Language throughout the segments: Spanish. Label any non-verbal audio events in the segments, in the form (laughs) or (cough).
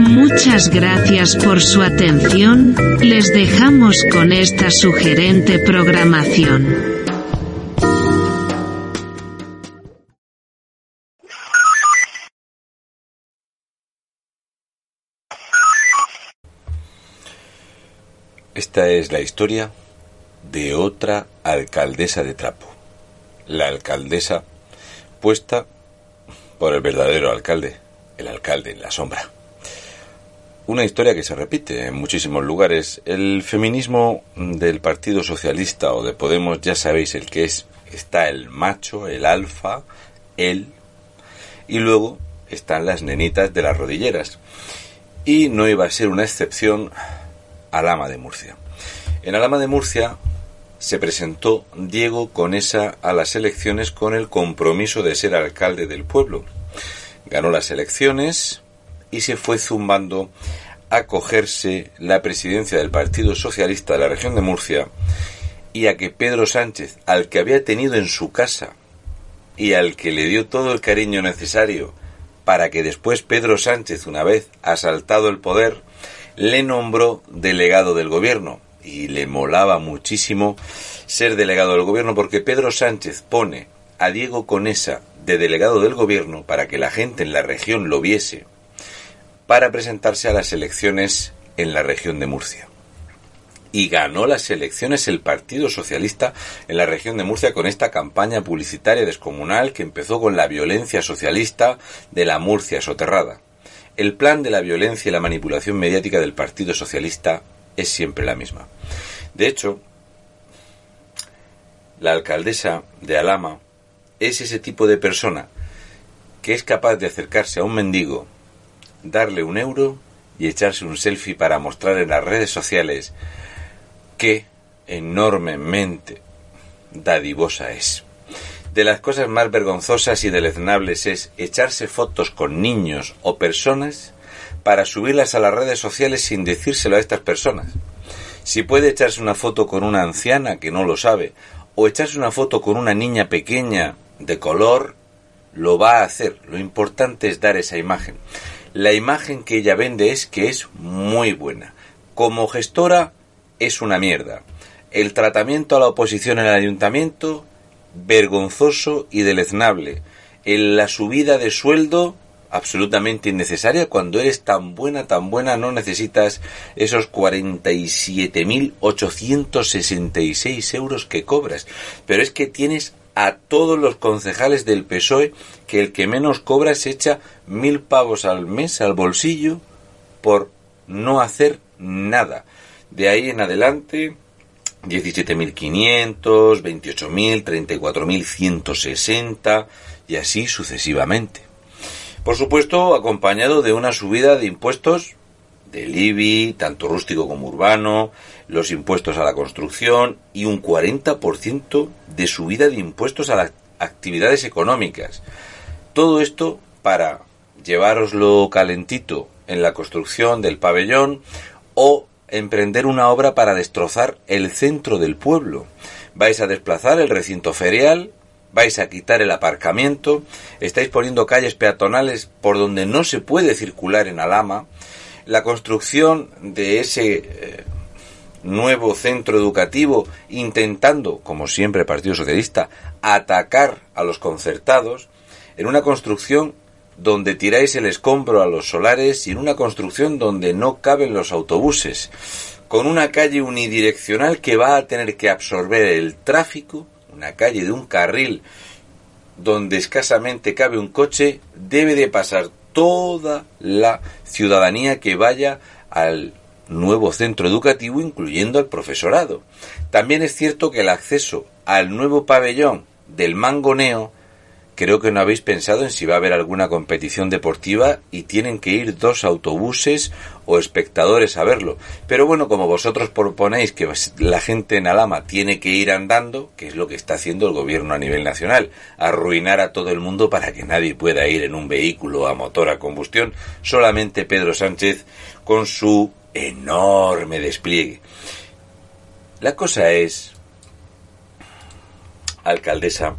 Muchas gracias por su atención, les dejamos con esta sugerente programación. Esta es la historia de otra alcaldesa de trapo. La alcaldesa puesta por el verdadero alcalde, el alcalde en la sombra. Una historia que se repite en muchísimos lugares. El feminismo del Partido Socialista o de Podemos, ya sabéis el que es. Está el macho, el alfa, él, y luego están las nenitas de las rodilleras. Y no iba a ser una excepción Alama de Murcia. En Alama de Murcia se presentó Diego Conesa a las elecciones con el compromiso de ser alcalde del pueblo. Ganó las elecciones, y se fue zumbando a cogerse la presidencia del Partido Socialista de la región de Murcia y a que Pedro Sánchez, al que había tenido en su casa y al que le dio todo el cariño necesario para que después Pedro Sánchez, una vez asaltado el poder, le nombró delegado del gobierno. Y le molaba muchísimo ser delegado del gobierno porque Pedro Sánchez pone a Diego Conesa de delegado del gobierno para que la gente en la región lo viese para presentarse a las elecciones en la región de Murcia. Y ganó las elecciones el Partido Socialista en la región de Murcia con esta campaña publicitaria descomunal que empezó con la violencia socialista de la Murcia soterrada. El plan de la violencia y la manipulación mediática del Partido Socialista es siempre la misma. De hecho, la alcaldesa de Alama es ese tipo de persona que es capaz de acercarse a un mendigo darle un euro y echarse un selfie para mostrar en las redes sociales qué enormemente dadivosa es. De las cosas más vergonzosas y deleznables es echarse fotos con niños o personas para subirlas a las redes sociales sin decírselo a estas personas. Si puede echarse una foto con una anciana que no lo sabe, o echarse una foto con una niña pequeña de color, lo va a hacer. Lo importante es dar esa imagen la imagen que ella vende es que es muy buena. Como gestora es una mierda. El tratamiento a la oposición en el ayuntamiento, vergonzoso y deleznable. En la subida de sueldo, absolutamente innecesaria. Cuando eres tan buena, tan buena, no necesitas esos 47.866 euros que cobras. Pero es que tienes a todos los concejales del PSOE que el que menos cobra se echa mil pavos al mes al bolsillo por no hacer nada. De ahí en adelante, 17.500, 28.000, 34.160 y así sucesivamente. Por supuesto, acompañado de una subida de impuestos del IBI, tanto rústico como urbano, los impuestos a la construcción y un 40% de subida de impuestos a las actividades económicas. Todo esto para llevaroslo calentito en la construcción del pabellón o emprender una obra para destrozar el centro del pueblo. Vais a desplazar el recinto ferial, vais a quitar el aparcamiento, estáis poniendo calles peatonales por donde no se puede circular en Alama, la construcción de ese eh, nuevo centro educativo intentando, como siempre el Partido Socialista, atacar a los concertados, en una construcción donde tiráis el escombro a los solares y en una construcción donde no caben los autobuses, con una calle unidireccional que va a tener que absorber el tráfico, una calle de un carril donde escasamente cabe un coche, debe de pasar toda la ciudadanía que vaya al nuevo centro educativo, incluyendo al profesorado. También es cierto que el acceso al nuevo pabellón del Mangoneo creo que no habéis pensado en si va a haber alguna competición deportiva y tienen que ir dos autobuses o espectadores a verlo. Pero bueno, como vosotros proponéis que la gente en Alama tiene que ir andando, que es lo que está haciendo el gobierno a nivel nacional, arruinar a todo el mundo para que nadie pueda ir en un vehículo a motor a combustión, solamente Pedro Sánchez con su enorme despliegue. La cosa es, alcaldesa,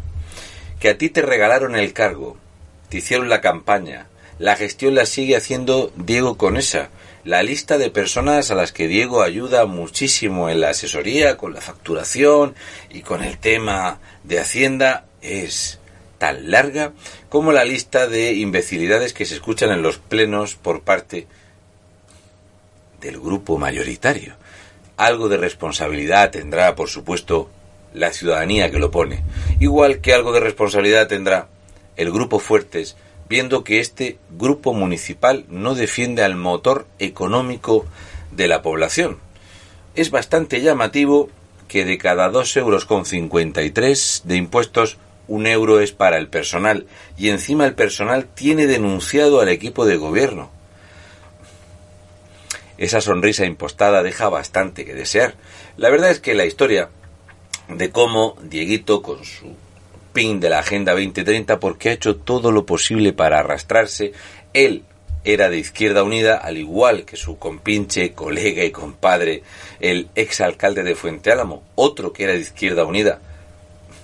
que a ti te regalaron el cargo, te hicieron la campaña, la gestión la sigue haciendo Diego Conesa, la lista de personas a las que Diego ayuda muchísimo en la asesoría, con la facturación y con el tema de Hacienda es tan larga como la lista de imbecilidades que se escuchan en los plenos por parte del grupo mayoritario. Algo de responsabilidad tendrá, por supuesto, la ciudadanía que lo pone, igual que algo de responsabilidad tendrá el grupo Fuertes, viendo que este grupo municipal no defiende al motor económico de la población. Es bastante llamativo que de cada dos euros con 53 de impuestos, un euro es para el personal, y encima el personal tiene denunciado al equipo de gobierno. Esa sonrisa impostada deja bastante que desear. La verdad es que la historia de cómo Dieguito con su pin de la Agenda 2030 porque ha hecho todo lo posible para arrastrarse. Él era de Izquierda Unida, al igual que su compinche, colega y compadre, el exalcalde de Fuente Álamo, otro que era de Izquierda Unida,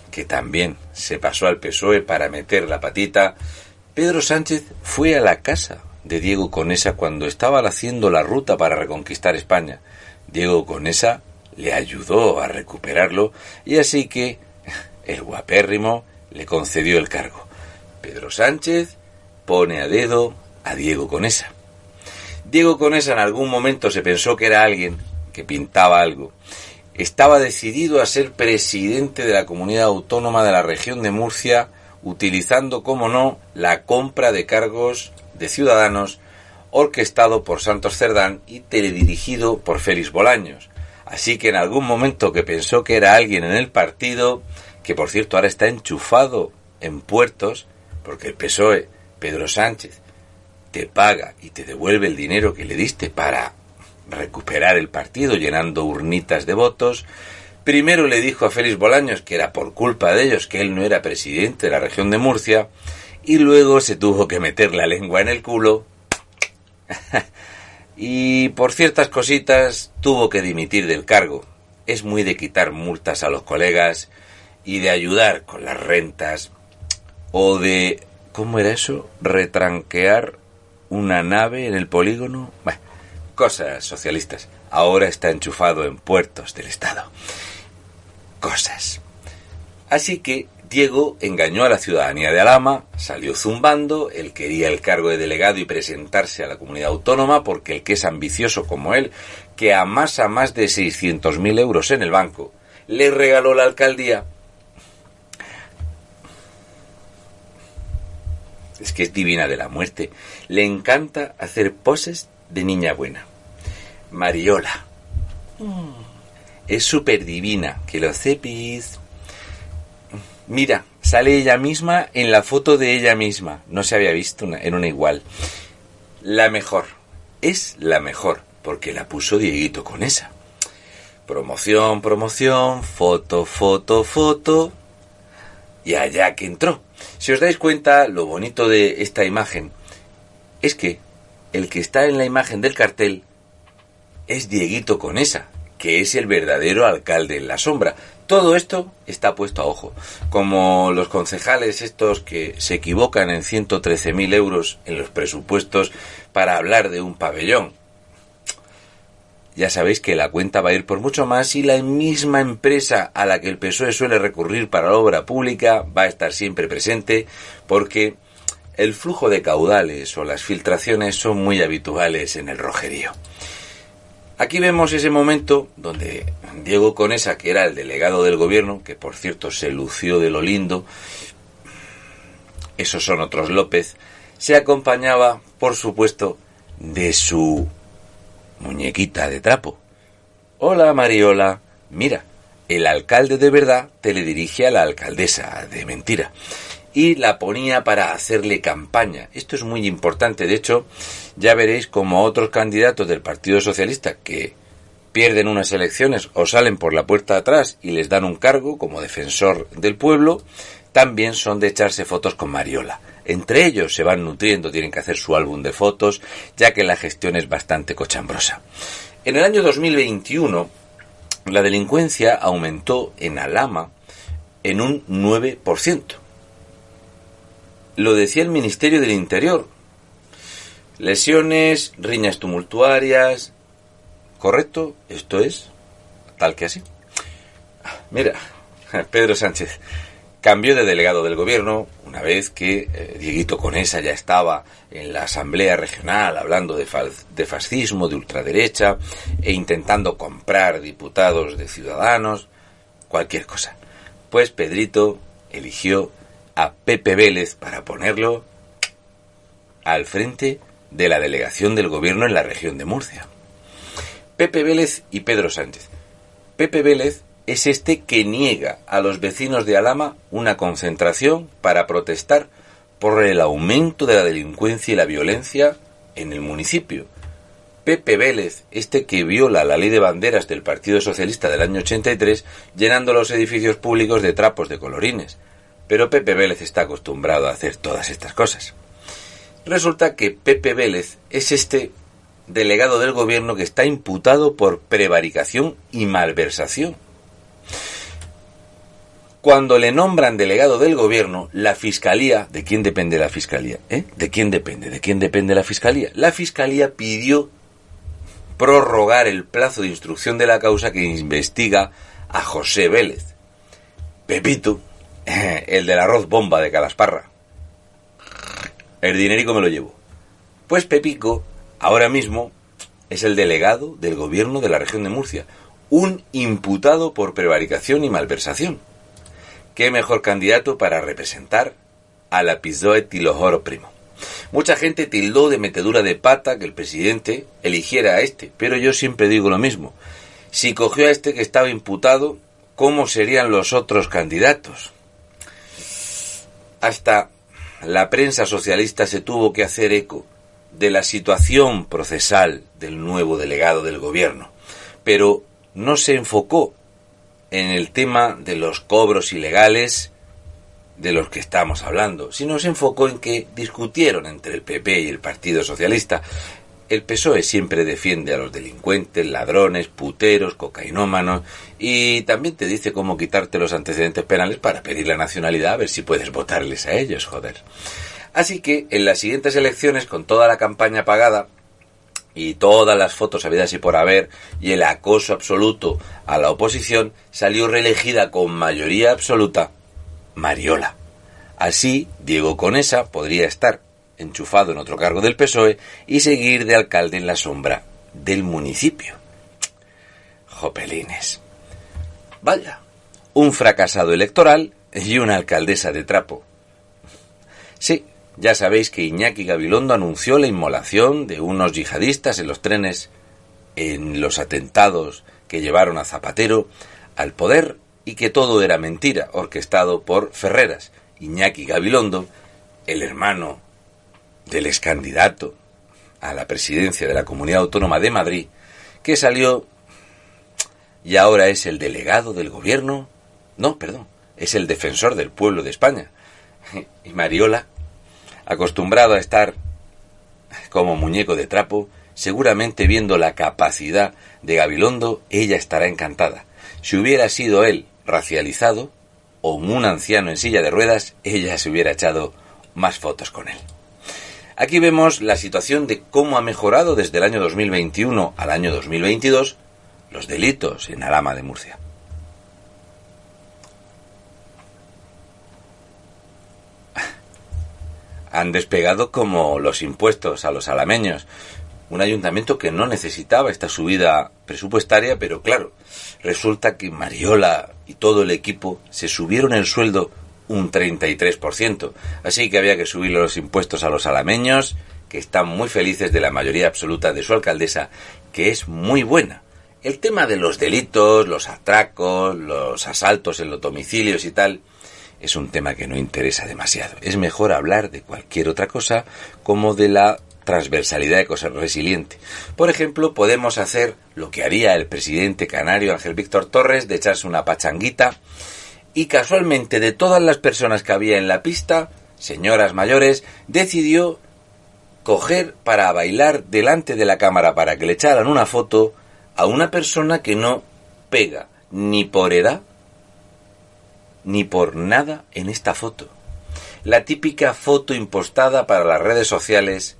que también se pasó al PSOE para meter la patita. Pedro Sánchez fue a la casa de Diego Conesa cuando estaba haciendo la ruta para reconquistar España. Diego Conesa le ayudó a recuperarlo y así que el guapérrimo le concedió el cargo. Pedro Sánchez pone a dedo a Diego Conesa. Diego Conesa en algún momento se pensó que era alguien que pintaba algo. Estaba decidido a ser presidente de la comunidad autónoma de la región de Murcia, utilizando, como no, la compra de cargos de ciudadanos orquestado por Santos Cerdán y teledirigido por Félix Bolaños. Así que en algún momento que pensó que era alguien en el partido, que por cierto ahora está enchufado en puertos, porque el PSOE, Pedro Sánchez, te paga y te devuelve el dinero que le diste para recuperar el partido llenando urnitas de votos, primero le dijo a Félix Bolaños que era por culpa de ellos que él no era presidente de la región de Murcia, y luego se tuvo que meter la lengua en el culo (laughs) y por ciertas cositas tuvo que dimitir del cargo. Es muy de quitar multas a los colegas y de ayudar con las rentas o de ¿cómo era eso? retranquear una nave en el polígono. Bueno, cosas socialistas. Ahora está enchufado en puertos del Estado. Cosas. Así que Diego engañó a la ciudadanía de Alama, salió zumbando, él quería el cargo de delegado y presentarse a la comunidad autónoma porque el que es ambicioso como él, que amasa más de 600.000 euros en el banco, le regaló la alcaldía. Es que es divina de la muerte. Le encanta hacer poses de niña buena. Mariola. Mm. Es súper divina. Que lo cepis. Mira, sale ella misma en la foto de ella misma. No se había visto en una igual. La mejor. Es la mejor, porque la puso Dieguito con esa. Promoción, promoción, foto, foto, foto. Y allá que entró. Si os dais cuenta, lo bonito de esta imagen es que el que está en la imagen del cartel es Dieguito con esa, que es el verdadero alcalde en la sombra. Todo esto está puesto a ojo. Como los concejales estos que se equivocan en 113.000 euros en los presupuestos para hablar de un pabellón. Ya sabéis que la cuenta va a ir por mucho más y la misma empresa a la que el PSOE suele recurrir para la obra pública va a estar siempre presente porque el flujo de caudales o las filtraciones son muy habituales en el rojerío. Aquí vemos ese momento donde Diego Conesa, que era el delegado del gobierno, que por cierto se lució de lo lindo, esos son otros López, se acompañaba, por supuesto, de su muñequita de trapo. Hola, Mariola. Mira, el alcalde de verdad te le dirige a la alcaldesa de mentira y la ponía para hacerle campaña. Esto es muy importante. De hecho, ya veréis como otros candidatos del Partido Socialista que pierden unas elecciones o salen por la puerta de atrás y les dan un cargo como defensor del pueblo, también son de echarse fotos con Mariola. Entre ellos se van nutriendo, tienen que hacer su álbum de fotos, ya que la gestión es bastante cochambrosa. En el año 2021, la delincuencia aumentó en Alama en un 9%. Lo decía el Ministerio del Interior. Lesiones, riñas tumultuarias. ¿Correcto? Esto es tal que así. Mira, Pedro Sánchez cambió de delegado del gobierno una vez que eh, Dieguito Conesa ya estaba en la Asamblea Regional hablando de, de fascismo, de ultraderecha e intentando comprar diputados de ciudadanos, cualquier cosa. Pues Pedrito eligió a Pepe Vélez para ponerlo al frente de la delegación del gobierno en la región de Murcia. Pepe Vélez y Pedro Sánchez. Pepe Vélez es este que niega a los vecinos de Alama una concentración para protestar por el aumento de la delincuencia y la violencia en el municipio. Pepe Vélez, este que viola la ley de banderas del Partido Socialista del año 83, llenando los edificios públicos de trapos de colorines, pero Pepe Vélez está acostumbrado a hacer todas estas cosas. Resulta que Pepe Vélez es este delegado del gobierno que está imputado por prevaricación y malversación. Cuando le nombran delegado del gobierno, la fiscalía, ¿de quién depende la fiscalía? ¿Eh? ¿De quién depende? ¿De quién depende la fiscalía? La fiscalía pidió prorrogar el plazo de instrucción de la causa que investiga a José Vélez. Pepito, (laughs) el del arroz bomba de Calasparra. El dinerico me lo llevo. Pues Pepico, ahora mismo, es el delegado del gobierno de la región de Murcia, un imputado por prevaricación y malversación. ¿Qué mejor candidato para representar a la Pisoe Tilojoro Primo? Mucha gente tildó de metedura de pata que el presidente eligiera a este, pero yo siempre digo lo mismo. Si cogió a este que estaba imputado, ¿cómo serían los otros candidatos? Hasta la prensa socialista se tuvo que hacer eco de la situación procesal del nuevo delegado del gobierno, pero no se enfocó en el tema de los cobros ilegales de los que estamos hablando, sino se enfocó en que discutieron entre el PP y el Partido Socialista el PSOE siempre defiende a los delincuentes, ladrones, puteros, cocainómanos y también te dice cómo quitarte los antecedentes penales para pedir la nacionalidad a ver si puedes votarles a ellos, joder. Así que en las siguientes elecciones, con toda la campaña pagada y todas las fotos habidas y por haber y el acoso absoluto a la oposición, salió reelegida con mayoría absoluta Mariola. Así, Diego Conesa podría estar enchufado en otro cargo del PSOE y seguir de alcalde en la sombra del municipio. Jopelines. Vaya, un fracasado electoral y una alcaldesa de trapo. Sí, ya sabéis que Iñaki Gabilondo anunció la inmolación de unos yihadistas en los trenes en los atentados que llevaron a Zapatero al poder y que todo era mentira, orquestado por Ferreras. Iñaki Gabilondo, el hermano del ex candidato a la presidencia de la Comunidad Autónoma de Madrid, que salió y ahora es el delegado del gobierno, no, perdón, es el defensor del pueblo de España. (laughs) Y Mariola, acostumbrado a estar como muñeco de trapo, seguramente viendo la capacidad de Gabilondo, ella estará encantada. Si hubiera sido él racializado o un anciano en silla de ruedas, ella se hubiera echado más fotos con él. Aquí vemos la situación de cómo ha mejorado desde el año 2021 al año 2022 los delitos en Alama de Murcia. (laughs) Han despegado como los impuestos a los alameños, un ayuntamiento que no necesitaba esta subida presupuestaria, pero claro, resulta que Mariola y todo el equipo se subieron el sueldo un 33%. Así que había que subir los impuestos a los alameños, que están muy felices de la mayoría absoluta de su alcaldesa, que es muy buena. El tema de los delitos, los atracos, los asaltos en los domicilios y tal, es un tema que no interesa demasiado. Es mejor hablar de cualquier otra cosa como de la transversalidad de cosas resiliente. Por ejemplo, podemos hacer lo que haría el presidente canario Ángel Víctor Torres de echarse una pachanguita y casualmente de todas las personas que había en la pista, señoras mayores, decidió coger para bailar delante de la cámara para que le echaran una foto a una persona que no pega ni por edad ni por nada en esta foto. La típica foto impostada para las redes sociales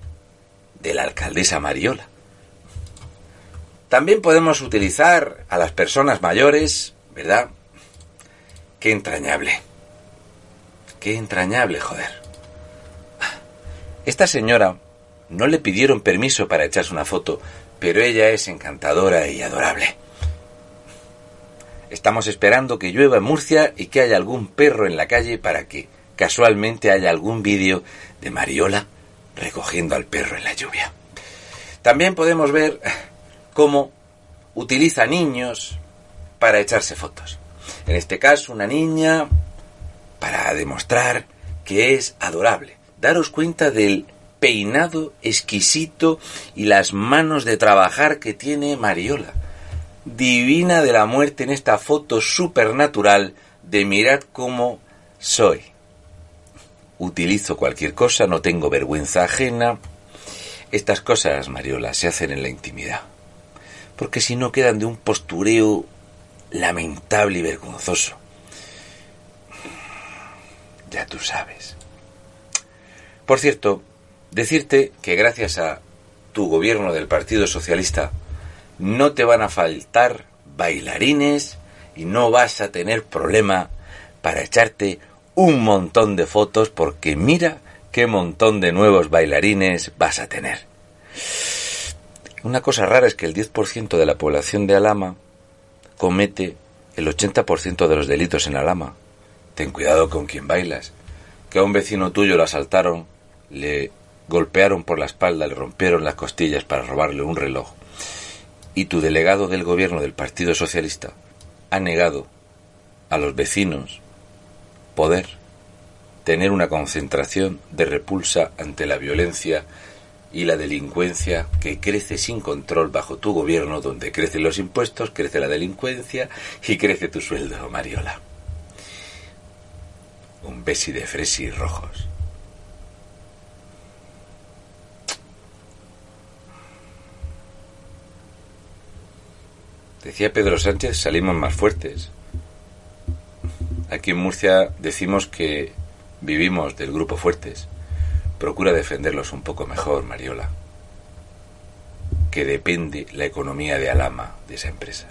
de la alcaldesa Mariola. También podemos utilizar a las personas mayores, ¿verdad? Qué entrañable. Qué entrañable, joder. Esta señora no le pidieron permiso para echarse una foto, pero ella es encantadora y adorable. Estamos esperando que llueva en Murcia y que haya algún perro en la calle para que casualmente haya algún vídeo de Mariola recogiendo al perro en la lluvia. También podemos ver cómo utiliza niños para echarse fotos. En este caso, una niña para demostrar que es adorable. Daros cuenta del peinado exquisito y las manos de trabajar que tiene Mariola. Divina de la muerte en esta foto supernatural de mirad cómo soy. Utilizo cualquier cosa, no tengo vergüenza ajena. Estas cosas, Mariola, se hacen en la intimidad. Porque si no quedan de un postureo lamentable y vergonzoso. Ya tú sabes. Por cierto, Decirte que gracias a tu gobierno del Partido Socialista no te van a faltar bailarines y no vas a tener problema para echarte un montón de fotos porque mira qué montón de nuevos bailarines vas a tener. Una cosa rara es que el 10% de la población de Alama comete el 80% de los delitos en Alama. Ten cuidado con quien bailas. Que a un vecino tuyo lo asaltaron, le golpearon por la espalda, le rompieron las costillas para robarle un reloj. Y tu delegado del gobierno del Partido Socialista ha negado a los vecinos poder tener una concentración de repulsa ante la violencia y la delincuencia que crece sin control bajo tu gobierno, donde crecen los impuestos, crece la delincuencia y crece tu sueldo, Mariola. Un besi de fresi rojos. Decía Pedro Sánchez, salimos más fuertes. Aquí en Murcia decimos que vivimos del grupo fuertes. Procura defenderlos un poco mejor, Mariola. Que depende la economía de Alama de esa empresa.